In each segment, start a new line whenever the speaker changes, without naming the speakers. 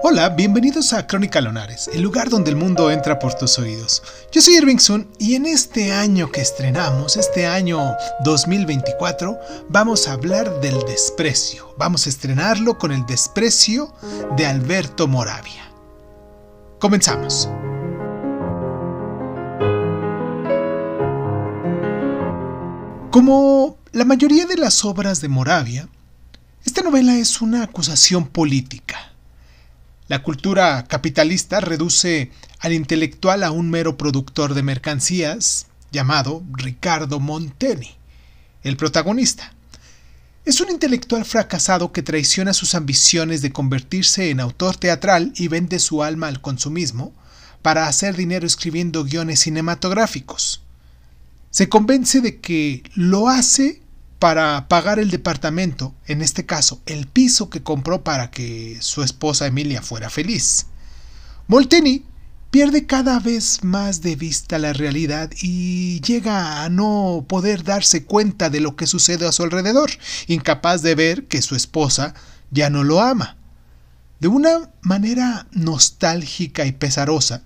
Hola, bienvenidos a Crónica Lonares, el lugar donde el mundo entra por tus oídos. Yo soy Irving Sun y en este año que estrenamos, este año 2024, vamos a hablar del desprecio. Vamos a estrenarlo con el desprecio de Alberto Moravia. Comenzamos. Como la mayoría de las obras de Moravia, esta novela es una acusación política la cultura capitalista reduce al intelectual a un mero productor de mercancías, llamado Ricardo Monteni, el protagonista. Es un intelectual fracasado que traiciona sus ambiciones de convertirse en autor teatral y vende su alma al consumismo para hacer dinero escribiendo guiones cinematográficos. Se convence de que lo hace para pagar el departamento, en este caso el piso que compró para que su esposa Emilia fuera feliz. Molteni pierde cada vez más de vista la realidad y llega a no poder darse cuenta de lo que sucede a su alrededor, incapaz de ver que su esposa ya no lo ama. De una manera nostálgica y pesarosa,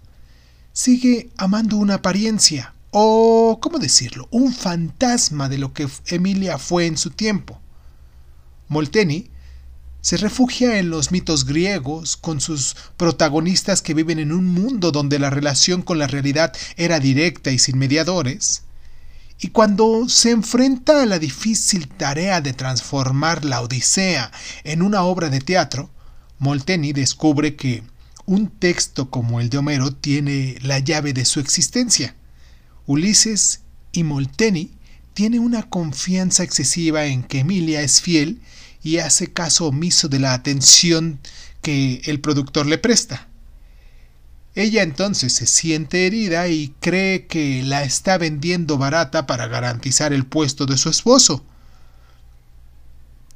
sigue amando una apariencia, o, ¿cómo decirlo?, un fantasma de lo que Emilia fue en su tiempo. Molteni se refugia en los mitos griegos, con sus protagonistas que viven en un mundo donde la relación con la realidad era directa y sin mediadores, y cuando se enfrenta a la difícil tarea de transformar la Odisea en una obra de teatro, Molteni descubre que un texto como el de Homero tiene la llave de su existencia. Ulises y Molteni tiene una confianza excesiva en que Emilia es fiel y hace caso omiso de la atención que el productor le presta. Ella entonces se siente herida y cree que la está vendiendo barata para garantizar el puesto de su esposo.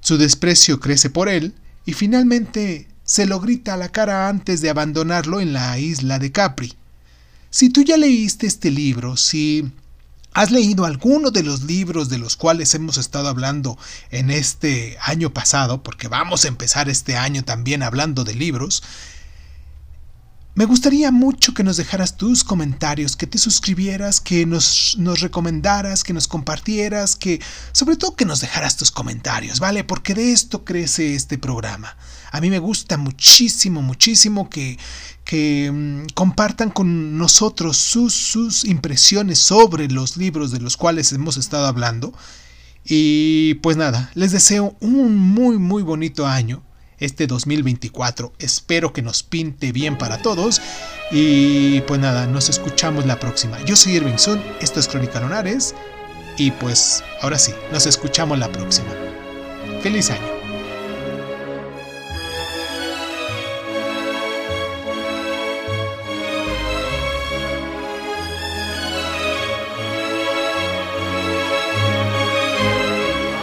Su desprecio crece por él y finalmente se lo grita a la cara antes de abandonarlo en la isla de Capri. Si tú ya leíste este libro, si has leído alguno de los libros de los cuales hemos estado hablando en este año pasado, porque vamos a empezar este año también hablando de libros, me gustaría mucho que nos dejaras tus comentarios, que te suscribieras, que nos, nos, recomendaras, que nos compartieras, que sobre todo que nos dejaras tus comentarios, ¿vale? Porque de esto crece este programa. A mí me gusta muchísimo, muchísimo que, que mm, compartan con nosotros sus, sus impresiones sobre los libros de los cuales hemos estado hablando. Y pues nada, les deseo un muy, muy bonito año este 2024. Espero que nos pinte bien para todos. Y pues nada, nos escuchamos la próxima. Yo soy Irving Sun, esto es Crónica Lonares. Y pues ahora sí, nos escuchamos la próxima. Feliz año.